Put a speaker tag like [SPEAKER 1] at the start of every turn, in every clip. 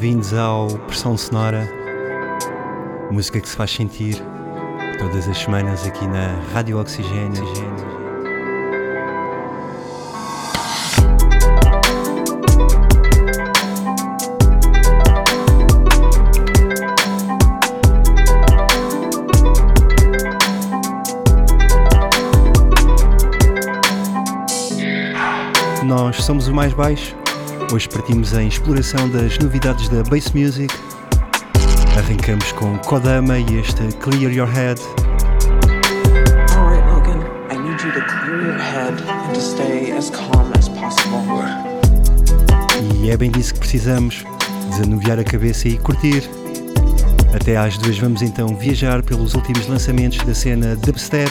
[SPEAKER 1] Bem-vindos ao Pressão Sonora, música que se faz sentir todas as semanas aqui na Rádio Oxigênio. Nós somos o mais baixo Hoje partimos em exploração das novidades da Bass Music. Arrancamos com Kodama e este Clear Your Head.
[SPEAKER 2] Alright, Logan, I need you to clear your head and to stay as calm as possible.
[SPEAKER 1] E é bem disso que precisamos: desanuviar a cabeça e curtir. Até às duas vamos então viajar pelos últimos lançamentos da cena dubstep,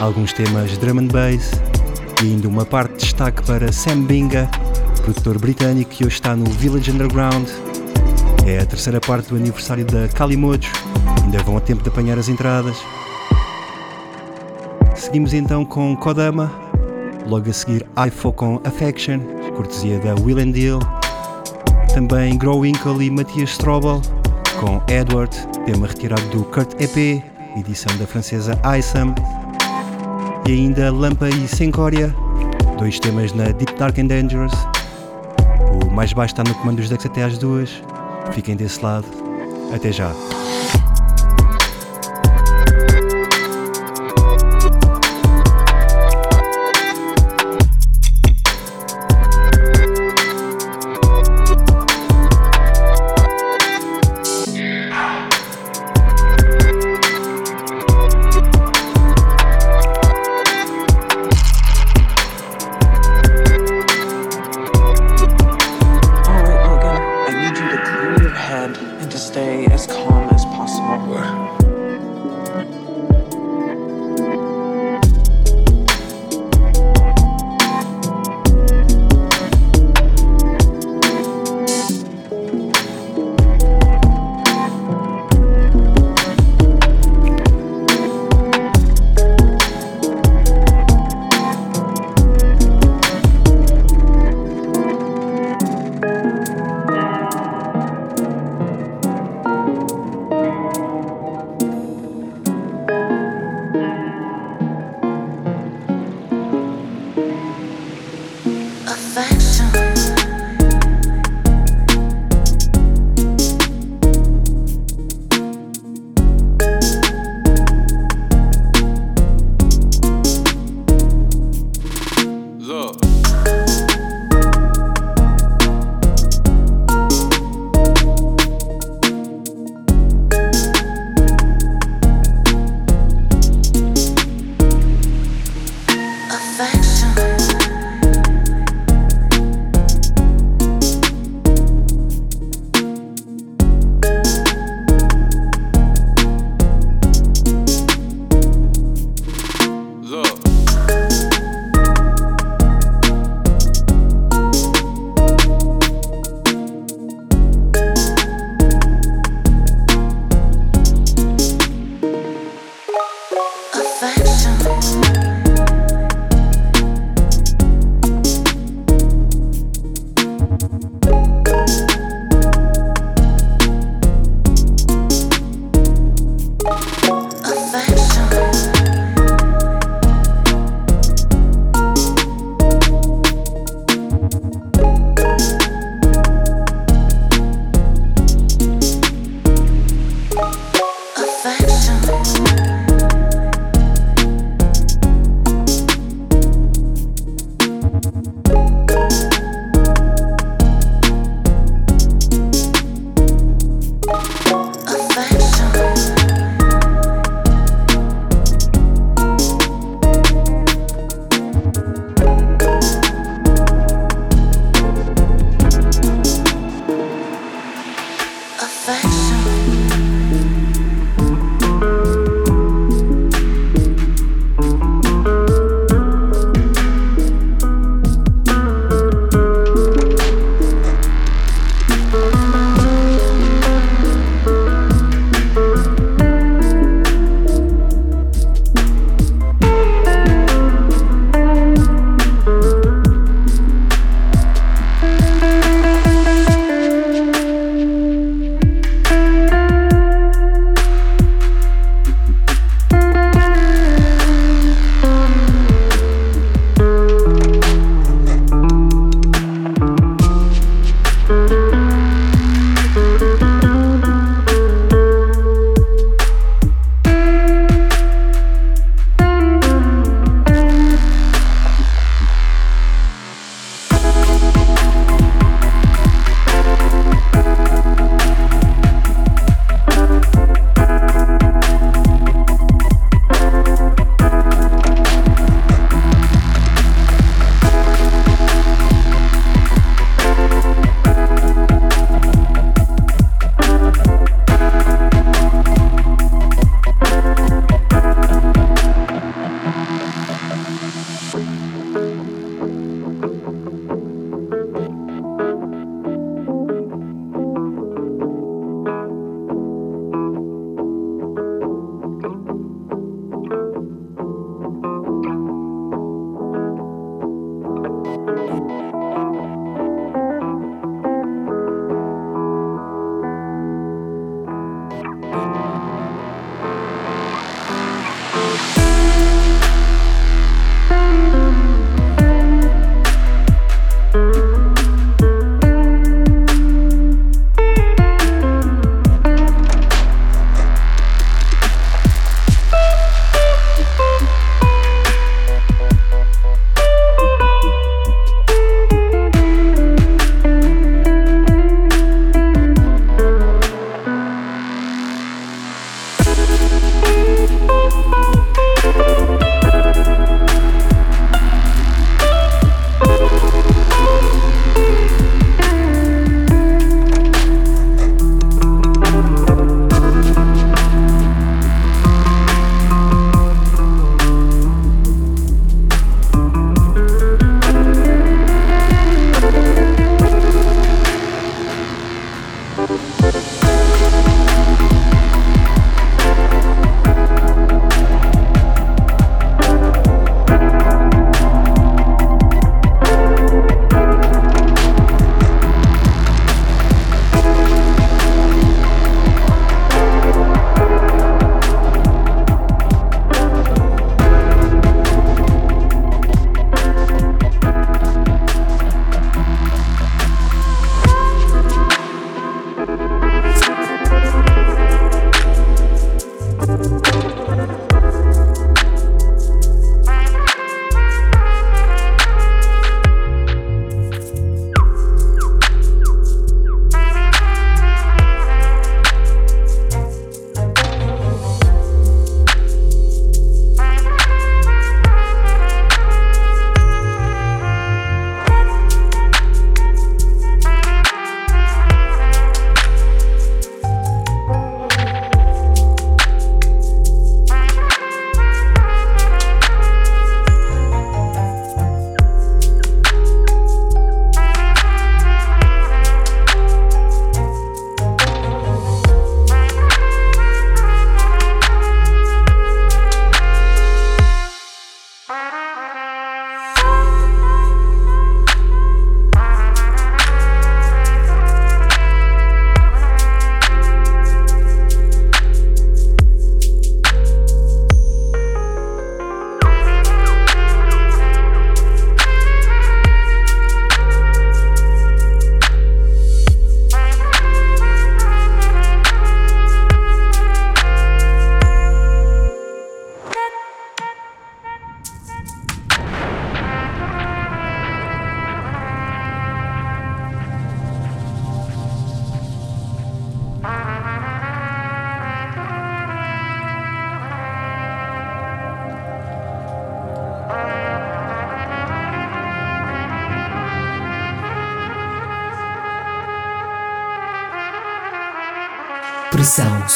[SPEAKER 1] alguns temas drum and bass e ainda uma parte de destaque para Sam Binga produtor britânico que hoje está no Village Underground. É a terceira parte do aniversário da Kalimojo, ainda vão a tempo de apanhar as entradas. Seguimos então com Kodama, logo a seguir iFo com Affection, cortesia da Will and Deal. Também Growwinkle e Matias Strobel com Edward, tema retirado do Kurt EP, edição da francesa Isam. E ainda Lampa e Sencoria, dois temas na Deep Dark and Dangerous, o mais baixo está no comando dos decks até às duas. Fiquem desse lado. Até já.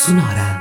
[SPEAKER 3] Sonora.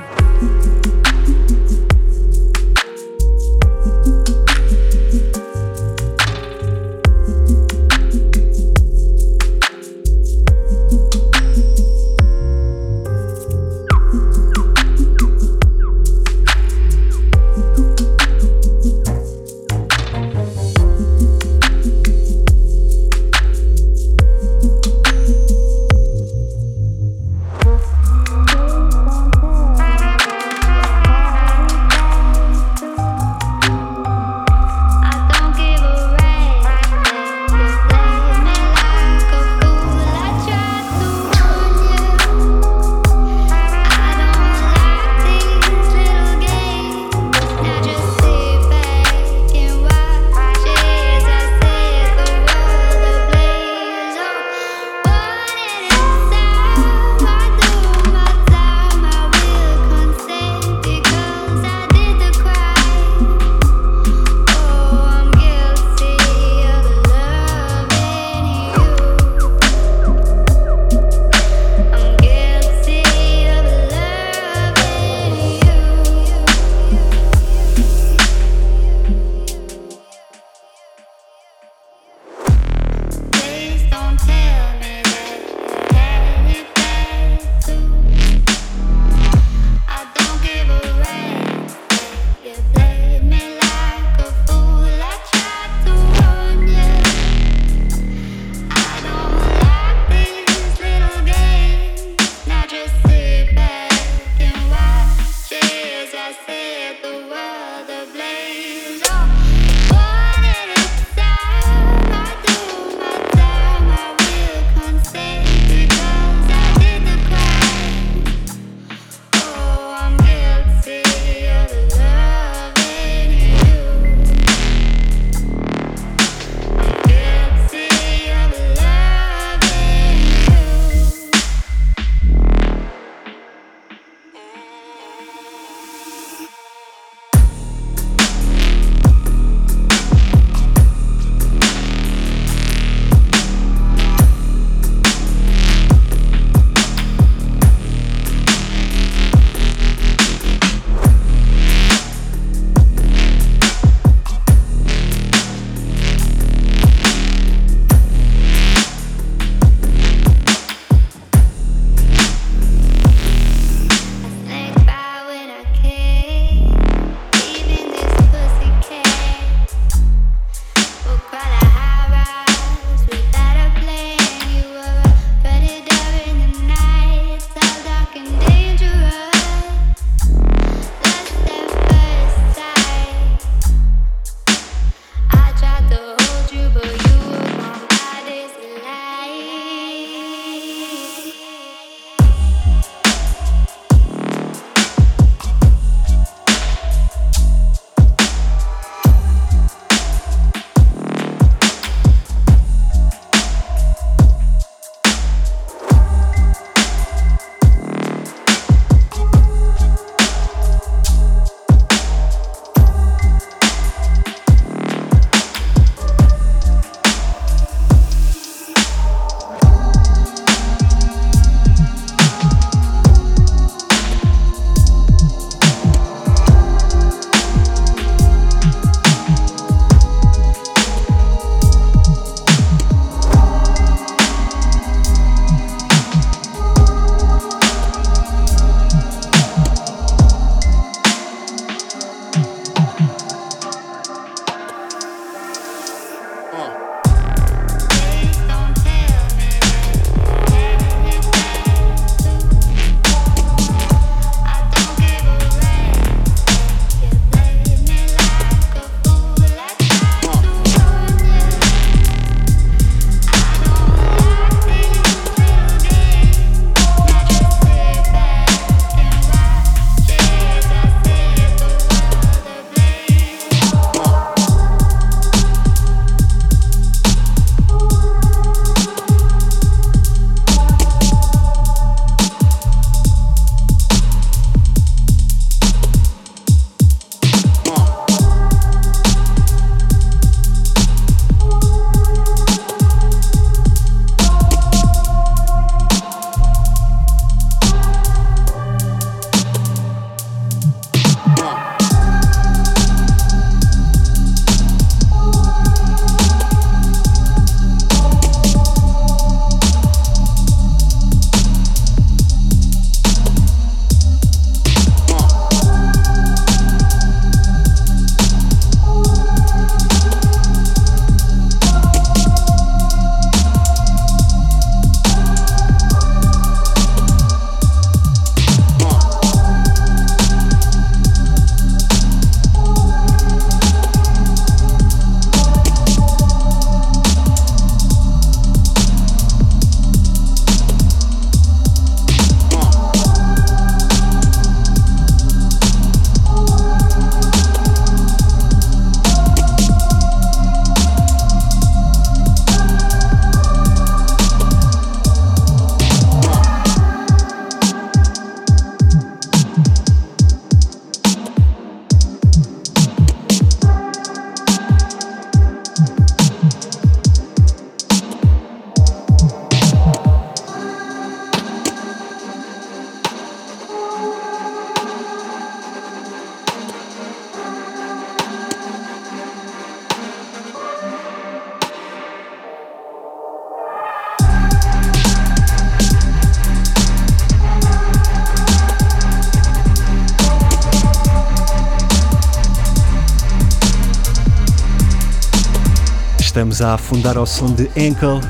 [SPEAKER 1] Vamos a afundar ao som de Ankle,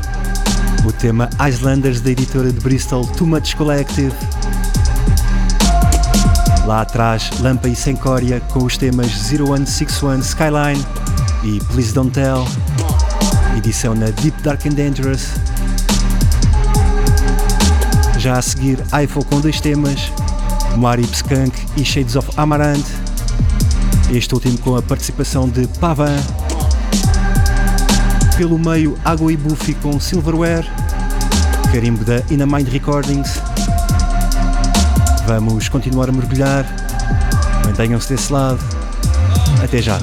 [SPEAKER 1] o tema Islanders da editora de Bristol Too Much Collective. Lá atrás, Lampa e Sencória com os temas 0161 Skyline e Please Don't Tell, edição na Deep Dark and Dangerous. Já a seguir, iPhone com dois temas, Marip Skunk e Shades of Amaranth. Este último com a participação de Pavan. Pelo meio, Água e Buffy com Silverware, carimbo da Inamind Recordings. Vamos continuar a mergulhar. Mantenham-se desse lado. Até já.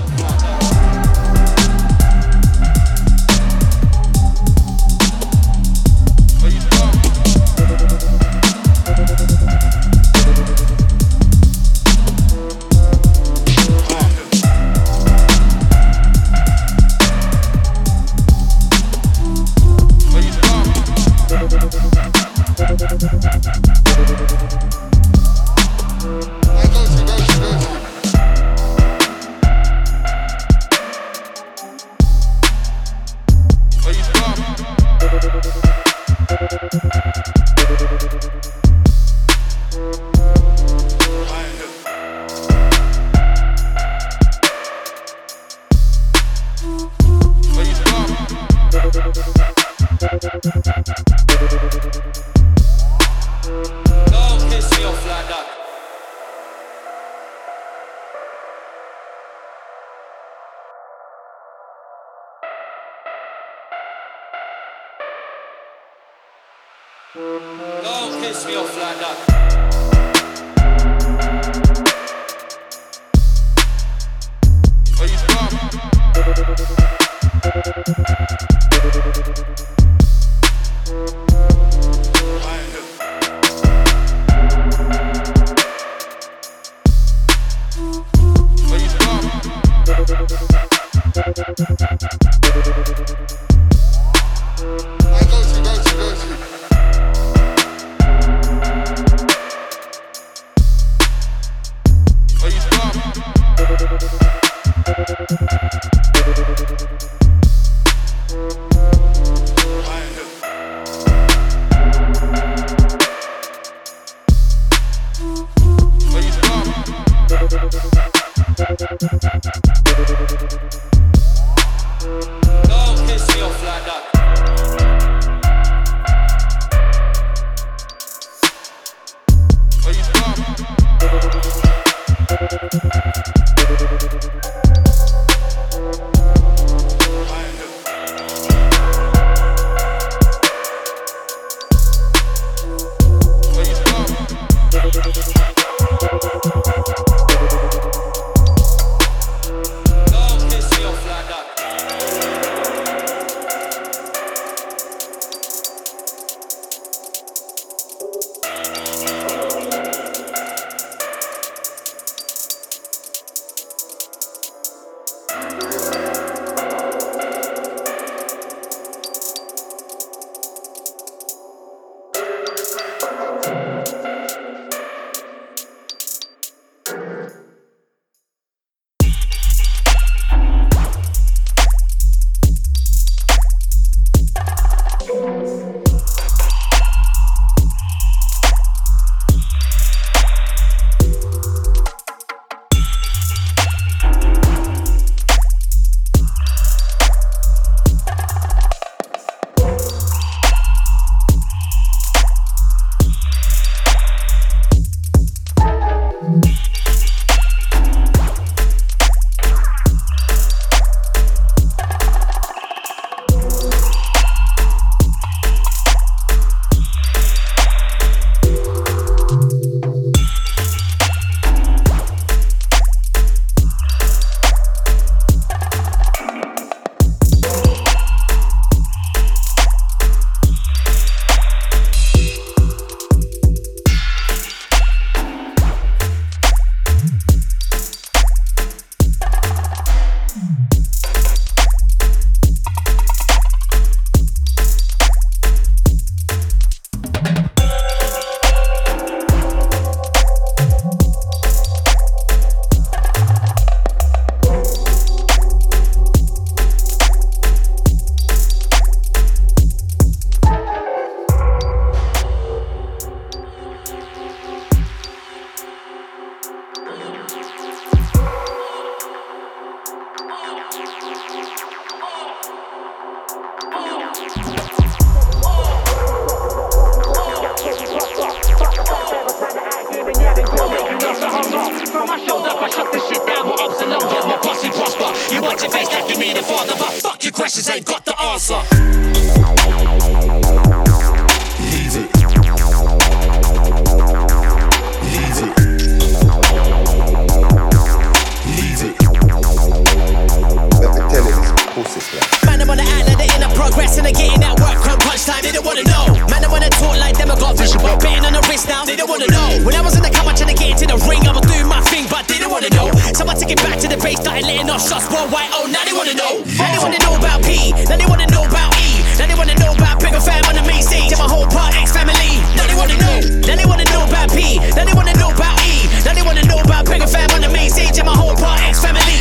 [SPEAKER 4] Off shots worldwide. Oh, now they wanna know. Now they wanna know about P. Now they wanna know about E. Now they wanna know about Bigger Fam on the main stage. And my whole part X family. Now they wanna know. Now they wanna know about P. Now they wanna know about E. Now they wanna know about Bigger Fam on the main stage. And my whole part X family.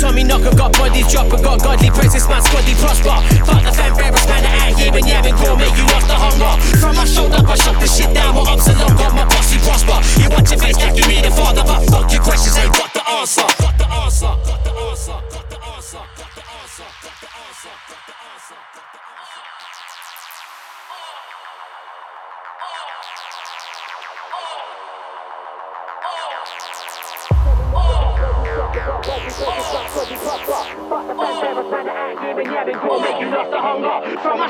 [SPEAKER 4] Tommy Knocker got bodies drop and got godly praises, man, squaddy prosper. Fuck the fan bearers, man, out here and yeah, go make you lost the hunger. From my shoulder, I shut the shit down, what ups and got my posse prosper. You watch your face like you mean a father, but fuck your questions, ain't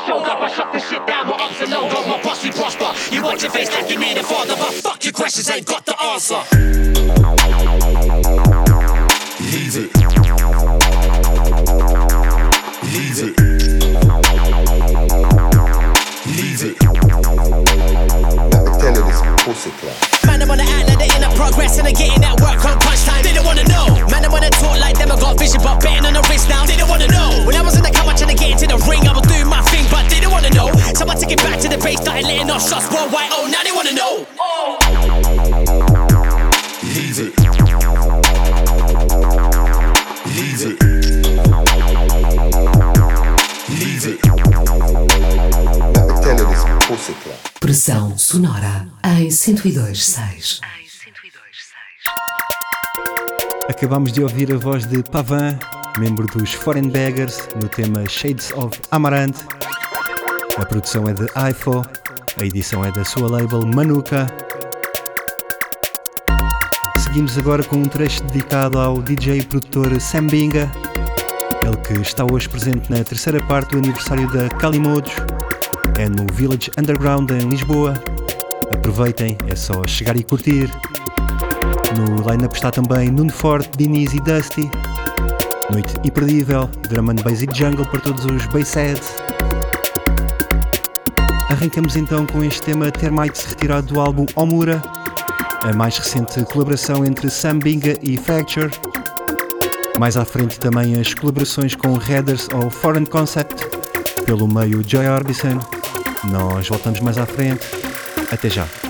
[SPEAKER 4] my shoulder, I shut this shit down, what ups and downs, got my posse prosper. You watch your face like you mean a father, but fuck your questions, ain't got the answer.
[SPEAKER 5] Leave it. Leave it. Leave it.
[SPEAKER 6] Let me tell you this pussy clap.
[SPEAKER 4] Man, I wanna act like they're in a progress and they're getting that work on punch time. They don't wanna know. Man, I wanna talk like them. I got vision, but betting on the wrist now. They don't wanna know. When I was in the come, I trying to get into the ring. I was wanna know. So I took it back to the base, started letting off shots worldwide. Oh, now they wanna know.
[SPEAKER 5] Leave it. Leave. Leave.
[SPEAKER 7] Pressão sonora em 102.6.
[SPEAKER 1] Acabamos de ouvir a voz de Pavan, membro dos Foreign Beggars, no tema Shades of Amaranth. A produção é de iPhone, a edição é da sua label Manuka. Seguimos agora com um trecho dedicado ao DJ e produtor Sam Binga, ele que está hoje presente na terceira parte do aniversário da Calimodos, é no Village Underground em Lisboa. Aproveitem, é só chegar e curtir. No line-up está também Nuno Forte, Diniz e Dusty. Noite imperdível, drum and basic jungle para todos os bassheads. Arrancamos então com este tema Termites retirado do álbum Omura, a mais recente colaboração entre Sam Binga e Fracture. Mais à frente também as colaborações com Headers ou Foreign Concept, pelo meio Joy Orbison. Nós voltamos mais à frente. Até já.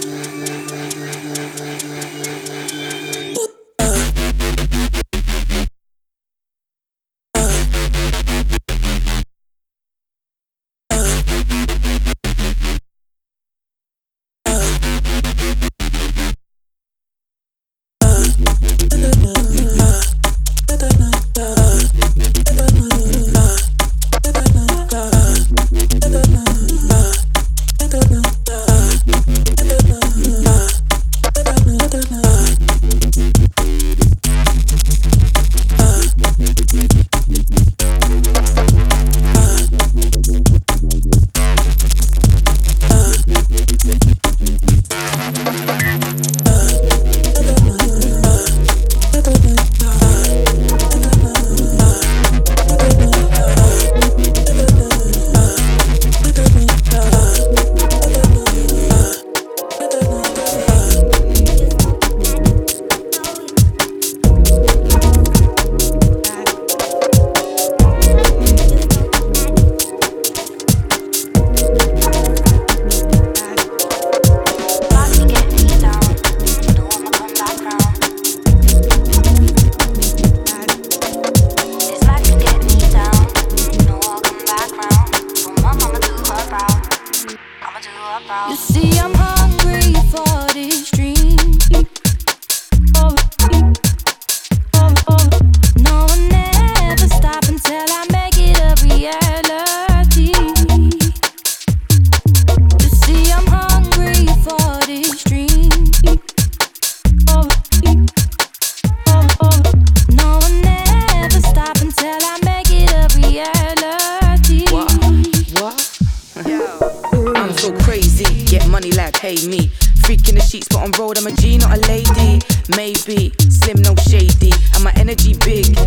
[SPEAKER 8] pay me. Freak in the sheets, but on road I'm a G, not a lady. Maybe slim, no shady, and my energy big.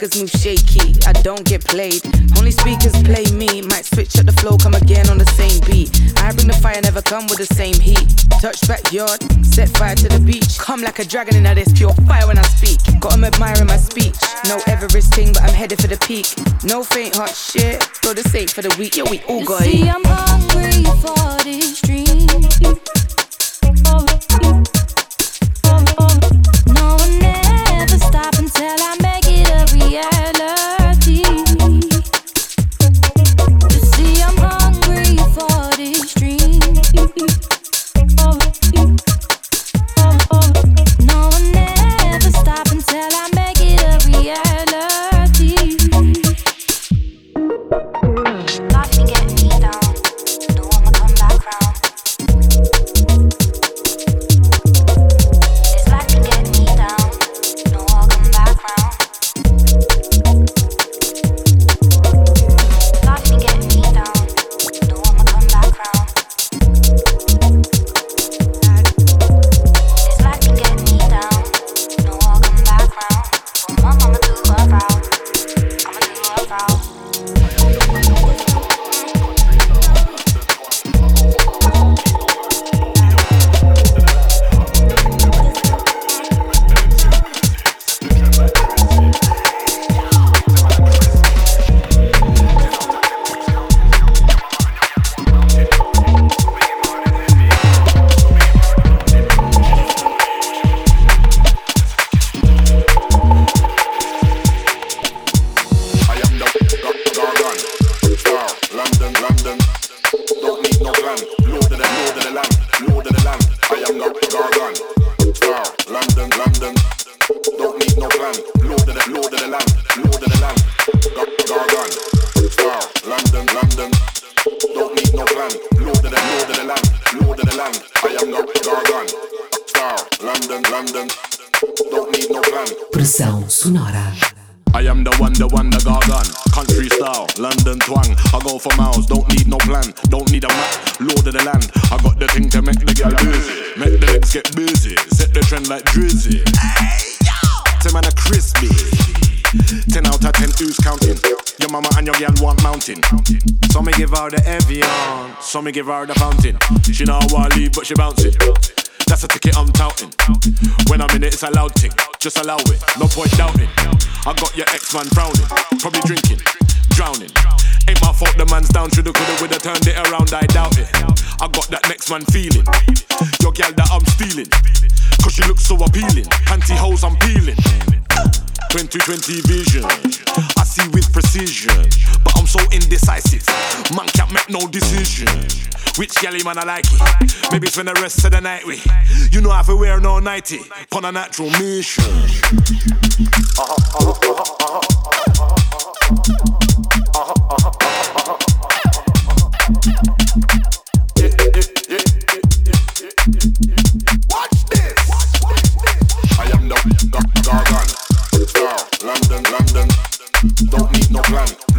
[SPEAKER 8] Niggas move shaky, I don't get played. Only speakers play me. Might switch up
[SPEAKER 9] the flow, come again on the same
[SPEAKER 7] beat.
[SPEAKER 5] I bring the fire, never come with the same heat. Touch backyard, set fire to the beach. Come like a dragon in this pure fire when I speak. Got 'em admiring my speech. No Everest thing, but I'm headed for the peak. No faint heart shit, go the same for the week. Yeah, we all got it. See, I'm hungry for this dream. Oh, oh, oh, no stop and tell me give her the fountain. She know I wanna leave, but she bouncing. That's a ticket I'm touting. When I'm in it, it's a loud thing. Just allow it, no point doubting. I got your ex man frowning, probably drinking, drowning. Ain't my fault the man's down, shoulda, coulda, woulda turned it around, I doubt it. I got that next man feeling. Your gal that I'm stealing, cause she looks so appealing. Pantyhose I'm peeling. 2020 vision. Galley man I like it? Maybe spend the rest of the night with. You know I have wear no nighty on a natural mission. Don't need no plan.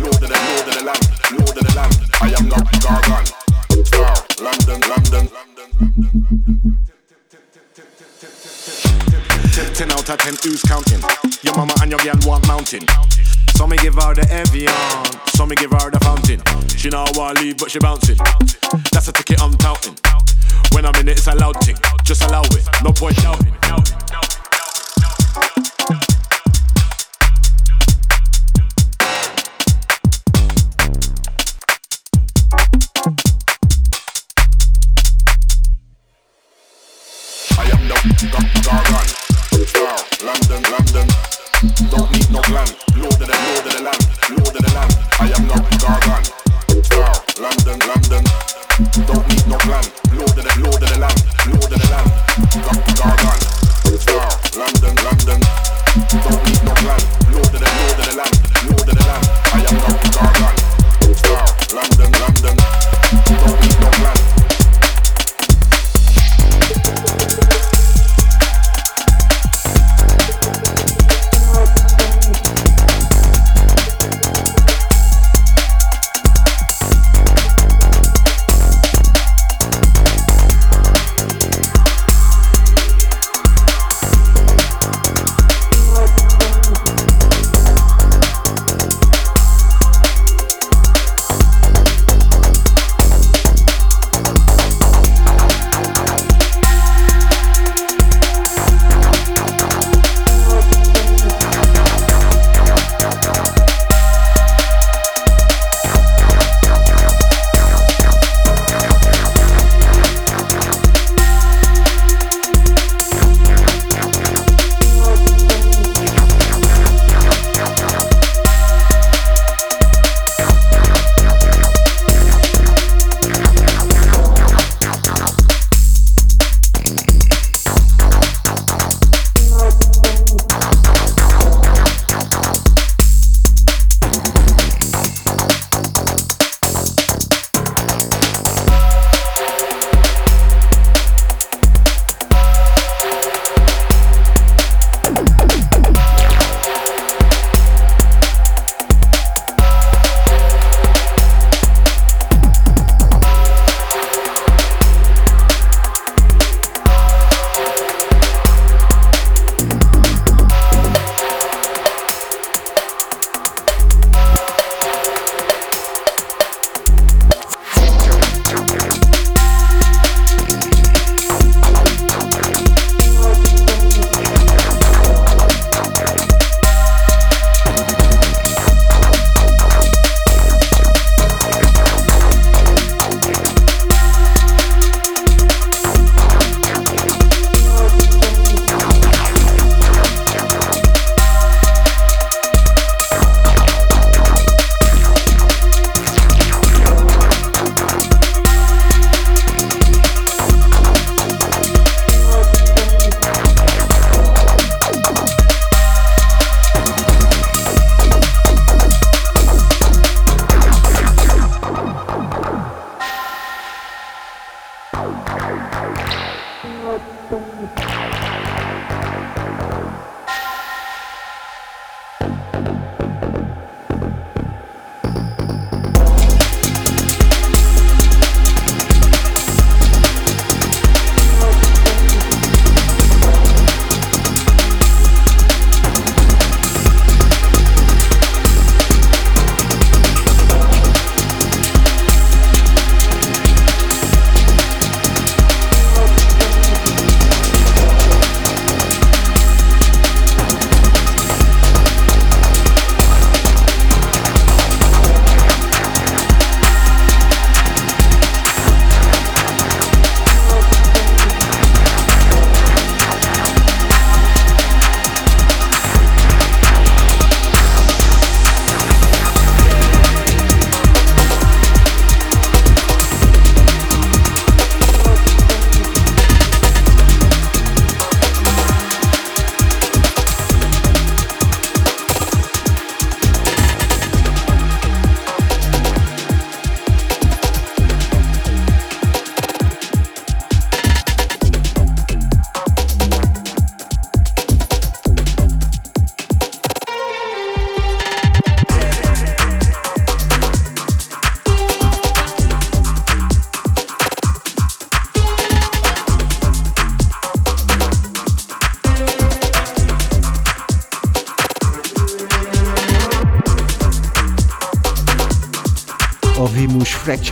[SPEAKER 5] Of ten, who's counting? Your mama and your girl want mountain. So me give her the Evian, so me give her the fountain. She know I wanna leave, but she bouncing. That's a ticket I'm touting. When I'm in it, it's a loud thing. Just allow it, no point doubting.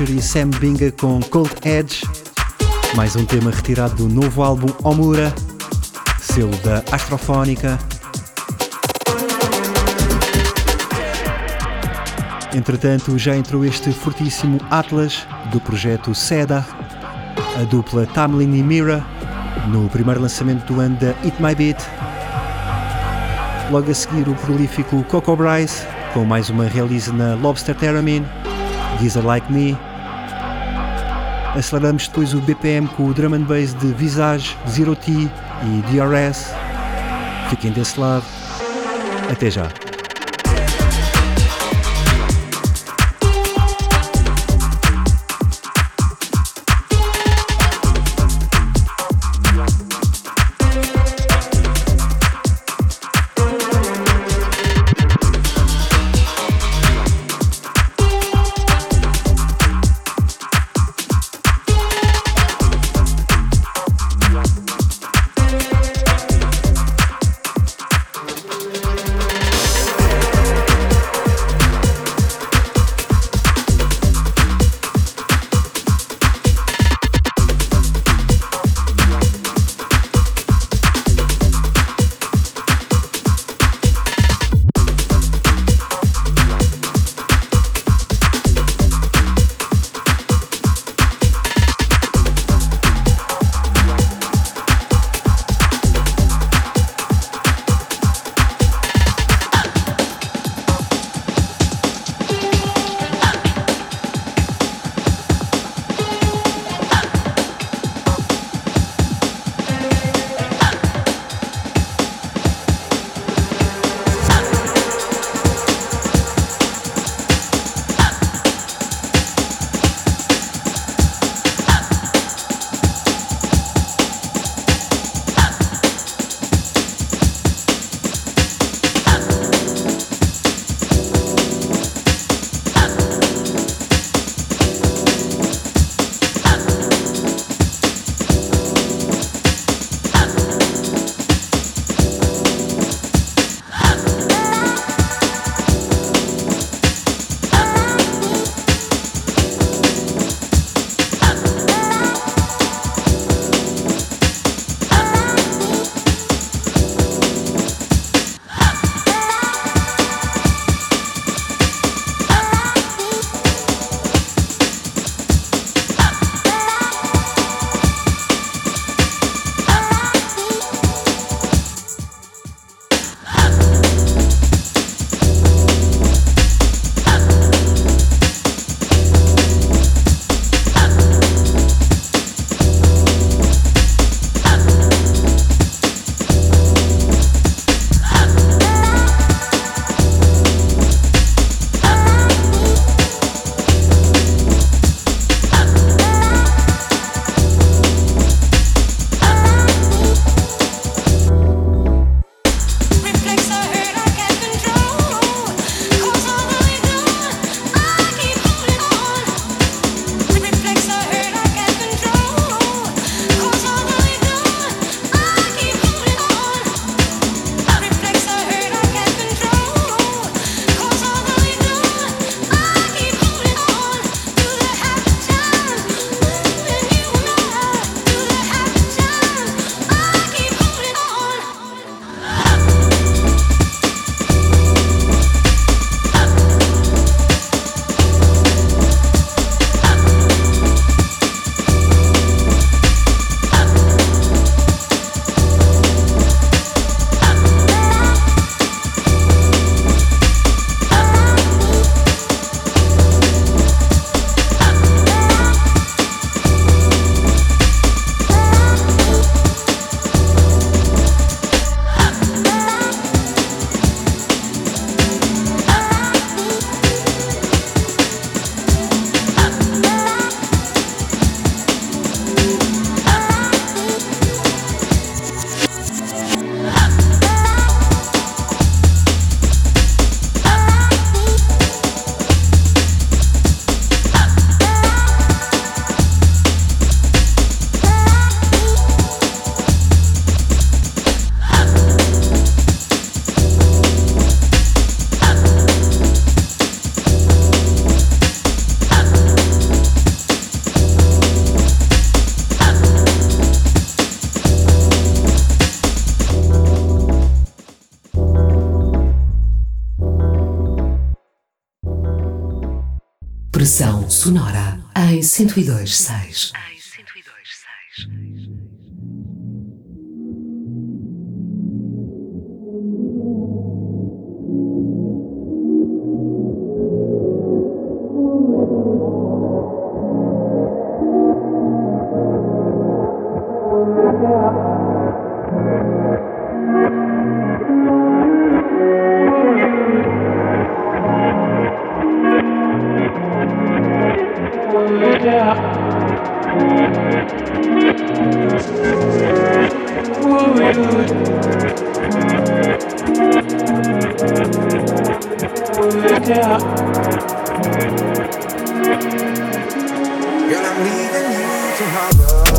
[SPEAKER 1] E Sam Binga com Cold Edge, mais um tema retirado do novo álbum Omura, selo da Astrofónica. Entretanto, já entrou este fortíssimo Atlas do projeto SEDA, a dupla Tamlin e Mira, no primeiro lançamento do ano da It My Beat. Logo a seguir, o prolífico Coco Bryce, com mais uma release na Lobster Theremin, Giza Like Me. Aceleramos depois o BPM com o drum and bass de Visage, Zero T e DRS. Fiquem desse lado. Até já.
[SPEAKER 10] 1026.
[SPEAKER 11] Yeah. Girl, I'm leaving you to harbor.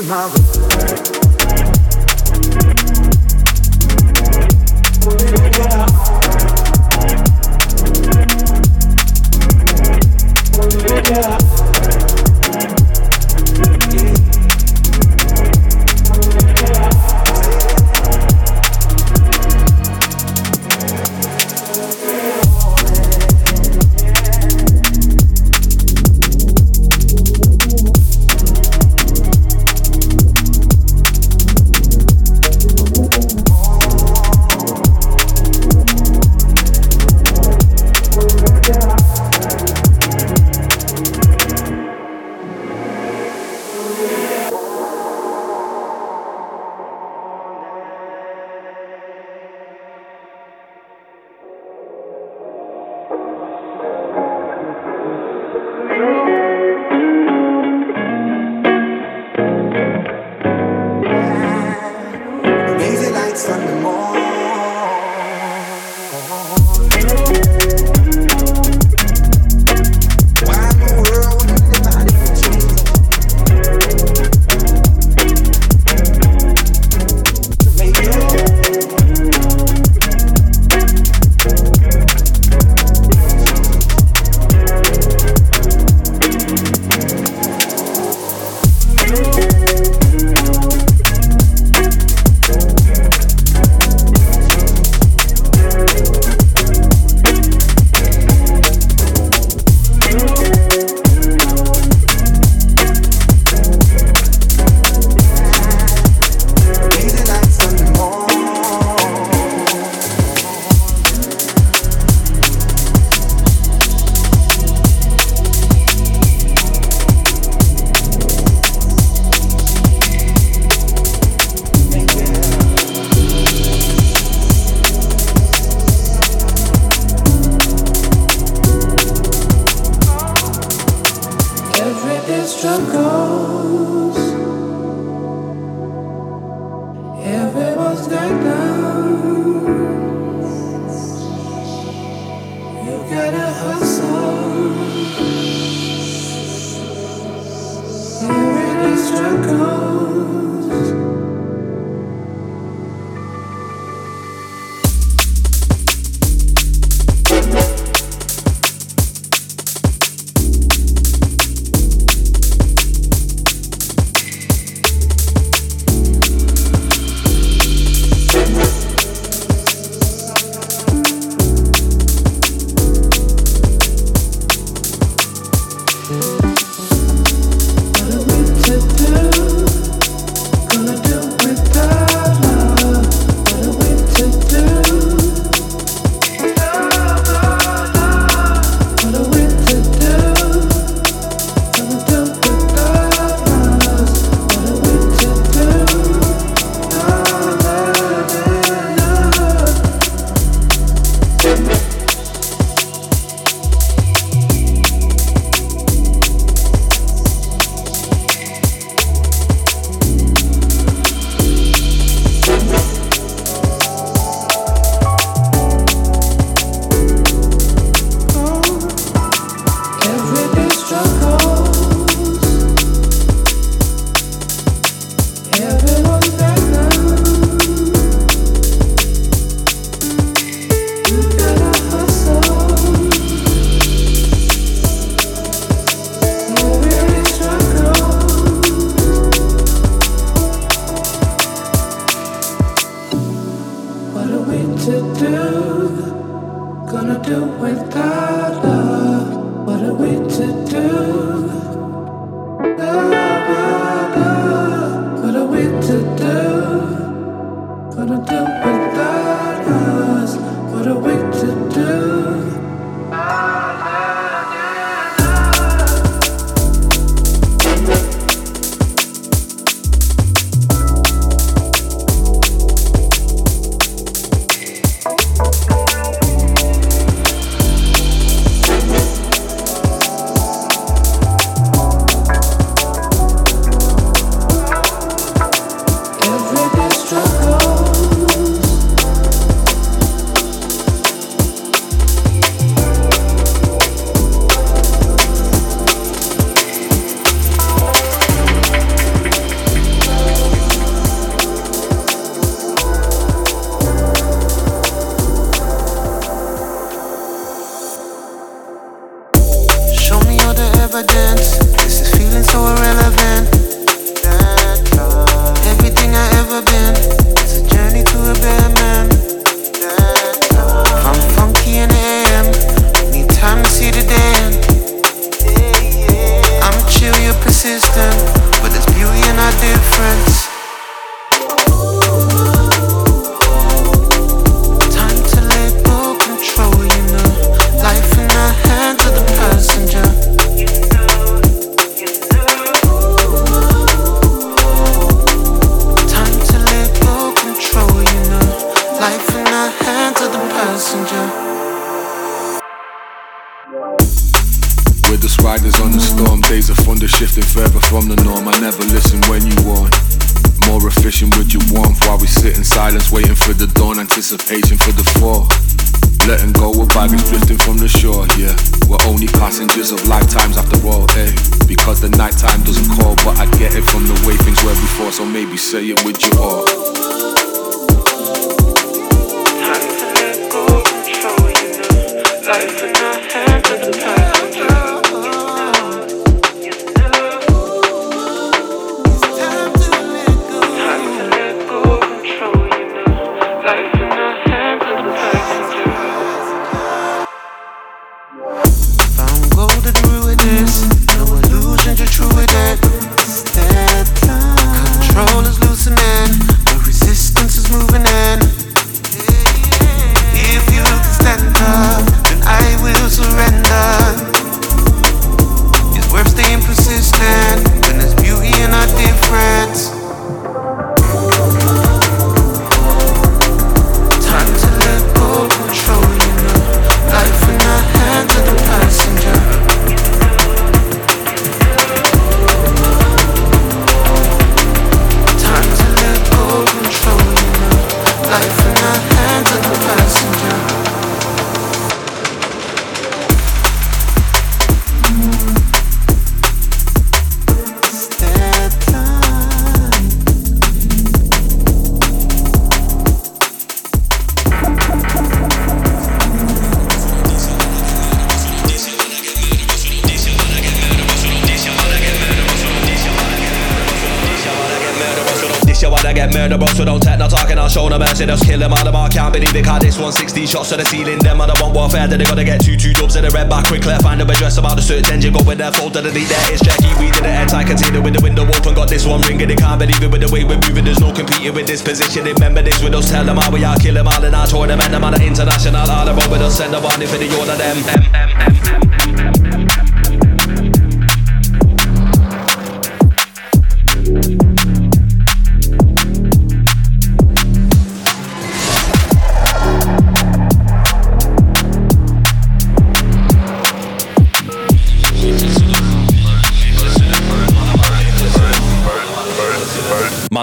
[SPEAKER 11] tomorrow. Shots their fault to delete that. It's Jackie Weed in the airtight container with the window open. Got this one ringing, they can't believe it with the way we're moving. There's no competing with this position. Remember this with us, tell them how we are, kill them all in our tournament. Them On are international, all about with us. Send a warning for the order them, them,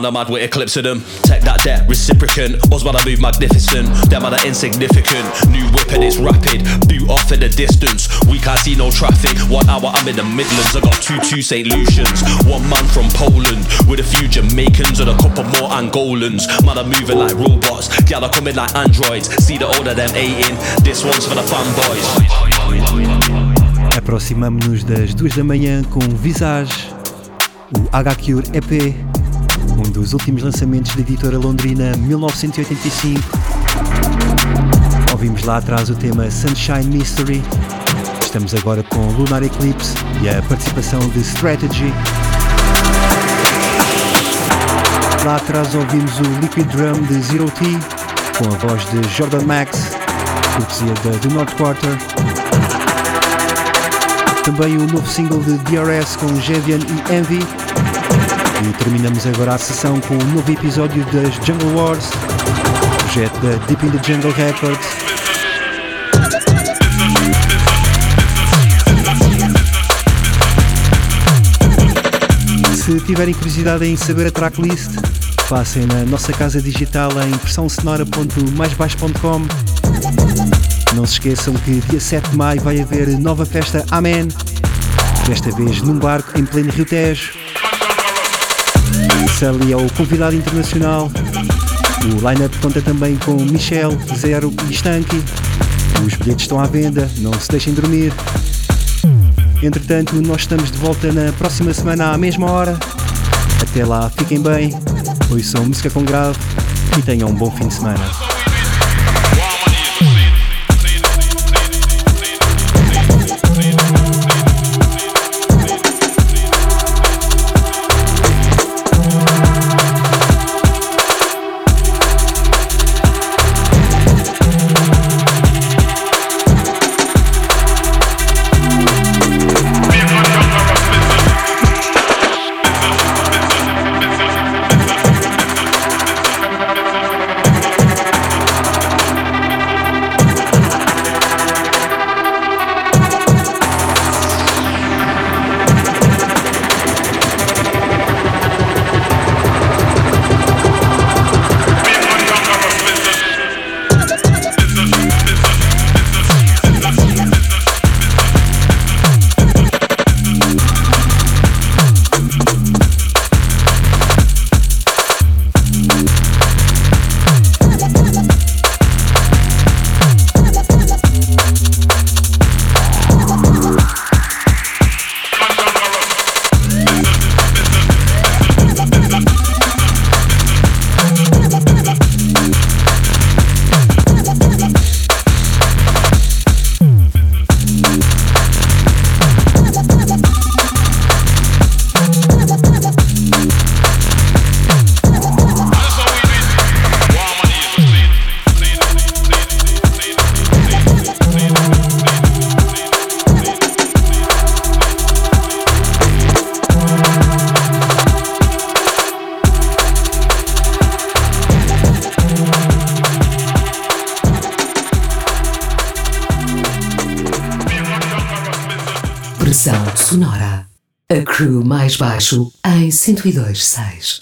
[SPEAKER 11] Man, I'm mad with eclipse of them. Take that debt, reciprocant. Osman, I move magnificent. Them are insignificant. New whip and it's rapid. Boot off in the distance. We can't see no traffic. One hour, I'm in the Midlands. I got two two St. Lucians. One man from Poland with a few Jamaicans and a couple more Angolans. Man, I'm moving like robots. Gal are coming like androids. See the older them eating. This one's for the fanboys.
[SPEAKER 1] Aproximamos-nos das duas da manhã com Visage, o HQ EP dos últimos lançamentos da editora londrina 1985. Ouvimos lá atrás o tema Sunshine Mystery. Estamos agora com Lunar Eclipse e a participação de Strategy. Lá atrás ouvimos o Liquid Drum de Zero T com a voz de Jordan Max, cortesia da The North Quarter. Também o novo single de DRS com Jevian e Envy. E terminamos agora a sessão com um novo episódio das Jungle Wars, projeto da Deep in the Jungle Records. Se tiverem curiosidade em saber a tracklist, passem na nossa casa digital em impressãosonora.maisbaixo.com. Não se esqueçam que dia 7 de maio vai haver nova festa Amen, desta vez num barco em pleno Rio Tejo. Sully é o convidado internacional. O line-up conta também com Michel, Zero e Stanky. Os bilhetes estão à venda, não se deixem dormir. Entretanto, nós estamos de volta na próxima semana à mesma hora. Até lá, fiquem bem, ouçam música com grave e tenham um bom fim de semana.
[SPEAKER 7] 102, 6.